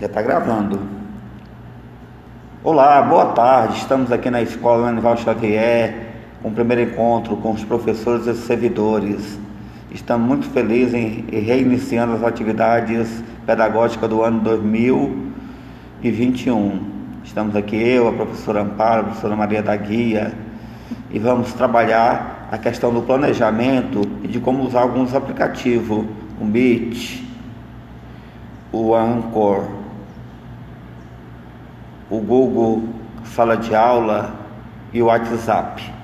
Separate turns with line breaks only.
Já está gravando. Olá, boa tarde. Estamos aqui na escola Anival Xavier, com o primeiro encontro com os professores e servidores. Estamos muito felizes em reiniciando as atividades pedagógicas do ano 2021. Estamos aqui eu, a professora Amparo, a professora Maria da Guia, e vamos trabalhar a questão do planejamento e de como usar alguns aplicativos, o Meet, o Anchor, o Google Sala de Aula e o WhatsApp.